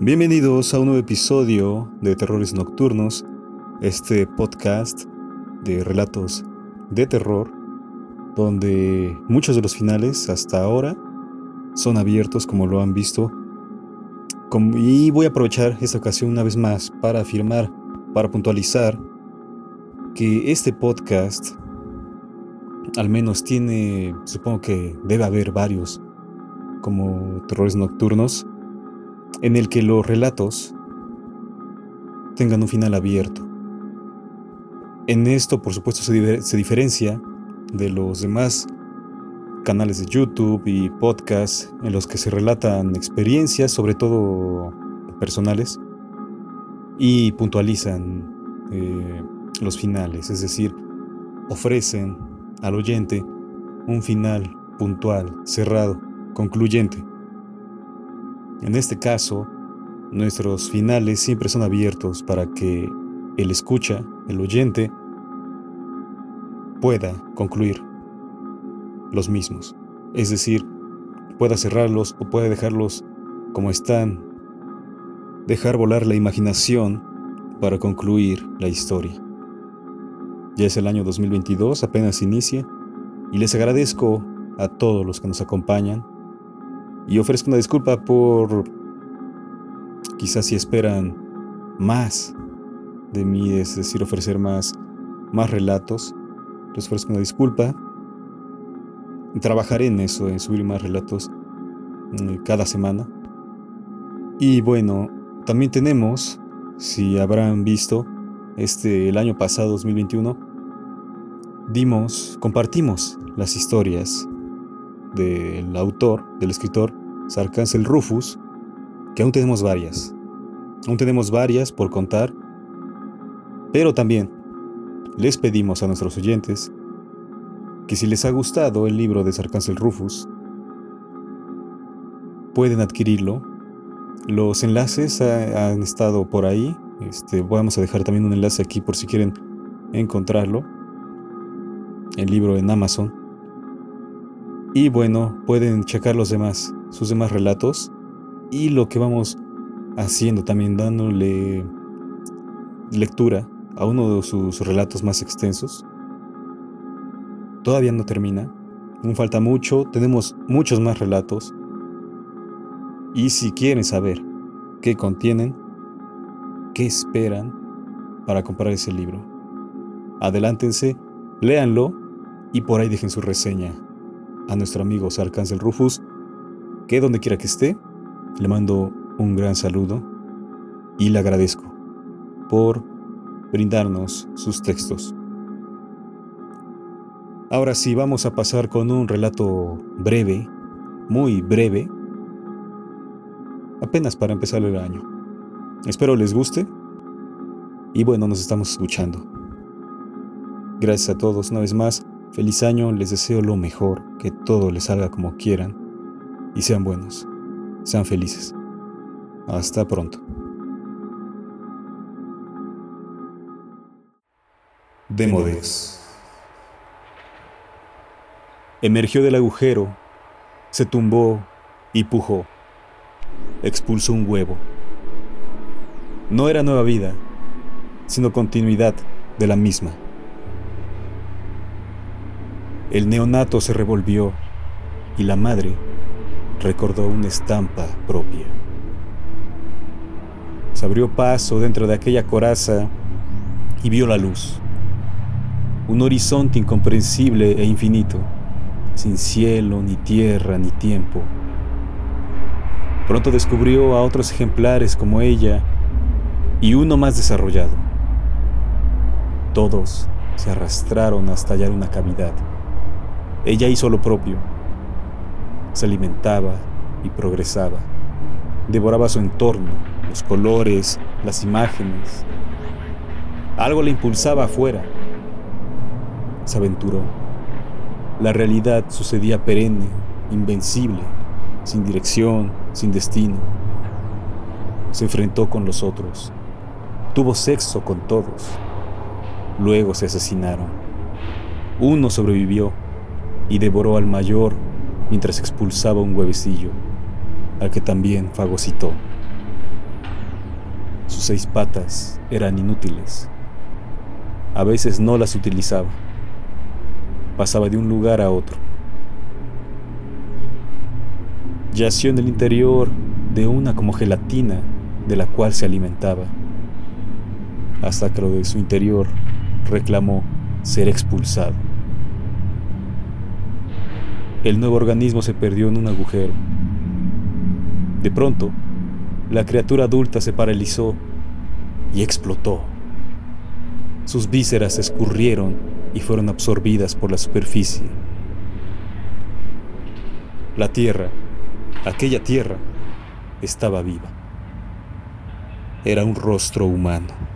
Bienvenidos a un nuevo episodio de Terrores Nocturnos, este podcast de relatos de terror, donde muchos de los finales hasta ahora son abiertos como lo han visto. Y voy a aprovechar esta ocasión una vez más para afirmar, para puntualizar que este podcast al menos tiene, supongo que debe haber varios como terrores nocturnos, en el que los relatos tengan un final abierto. En esto, por supuesto, se, diferencia de los demás canales de YouTube y podcasts en los que se relatan experiencias, sobre todo personales, y puntualizan eh, los finales, es decir, ofrecen al oyente un final puntual, cerrado, concluyente. En este caso, nuestros finales siempre son abiertos para que el escucha, el oyente, pueda concluir los mismos. Es decir, pueda cerrarlos o pueda dejarlos como están, dejar volar la imaginación para concluir la historia. Ya es el año 2022, apenas inicia, y les agradezco a todos los que nos acompañan y ofrezco una disculpa por quizás si esperan más de mí, es decir, ofrecer más, más relatos. Les ofrezco una disculpa trabajaré en eso, en subir más relatos mm, cada semana. Y bueno, también tenemos, si habrán visto, este el año pasado 2021 dimos, compartimos las historias del autor, del escritor Sarcancel Rufus, que aún tenemos varias. Aún tenemos varias por contar, pero también les pedimos a nuestros oyentes que si les ha gustado el libro de Sarcancel Rufus, pueden adquirirlo. Los enlaces han estado por ahí. Este, vamos a dejar también un enlace aquí por si quieren encontrarlo. El libro en Amazon. Y bueno, pueden checar los demás, sus demás relatos. Y lo que vamos haciendo también, dándole lectura a uno de sus relatos más extensos todavía no termina. Aún falta mucho, tenemos muchos más relatos. Y si quieren saber qué contienen, qué esperan para comprar ese libro, adelántense, léanlo y por ahí dejen su reseña a nuestro amigo Sarcancel Rufus, que donde quiera que esté, le mando un gran saludo y le agradezco por brindarnos sus textos. Ahora sí, vamos a pasar con un relato breve, muy breve, apenas para empezar el año. Espero les guste y bueno, nos estamos escuchando. Gracias a todos una vez más, feliz año, les deseo lo mejor, que todo les salga como quieran y sean buenos, sean felices. Hasta pronto. Demodes. Emergió del agujero, se tumbó y pujó. Expulsó un huevo. No era nueva vida, sino continuidad de la misma. El neonato se revolvió y la madre recordó una estampa propia. Se abrió paso dentro de aquella coraza y vio la luz. Un horizonte incomprensible e infinito sin cielo, ni tierra, ni tiempo. Pronto descubrió a otros ejemplares como ella y uno más desarrollado. Todos se arrastraron hasta hallar una cavidad. Ella hizo lo propio. Se alimentaba y progresaba. Devoraba su entorno, los colores, las imágenes. Algo le impulsaba afuera. Se aventuró la realidad sucedía perenne, invencible, sin dirección, sin destino. Se enfrentó con los otros. Tuvo sexo con todos. Luego se asesinaron. Uno sobrevivió y devoró al mayor mientras expulsaba un huevecillo, al que también fagocitó. sus seis patas eran inútiles. A veces no las utilizaba. Pasaba de un lugar a otro. Yació en el interior de una como gelatina de la cual se alimentaba, hasta que lo de su interior reclamó ser expulsado. El nuevo organismo se perdió en un agujero. De pronto, la criatura adulta se paralizó y explotó. Sus vísceras escurrieron y fueron absorbidas por la superficie. La tierra, aquella tierra, estaba viva. Era un rostro humano.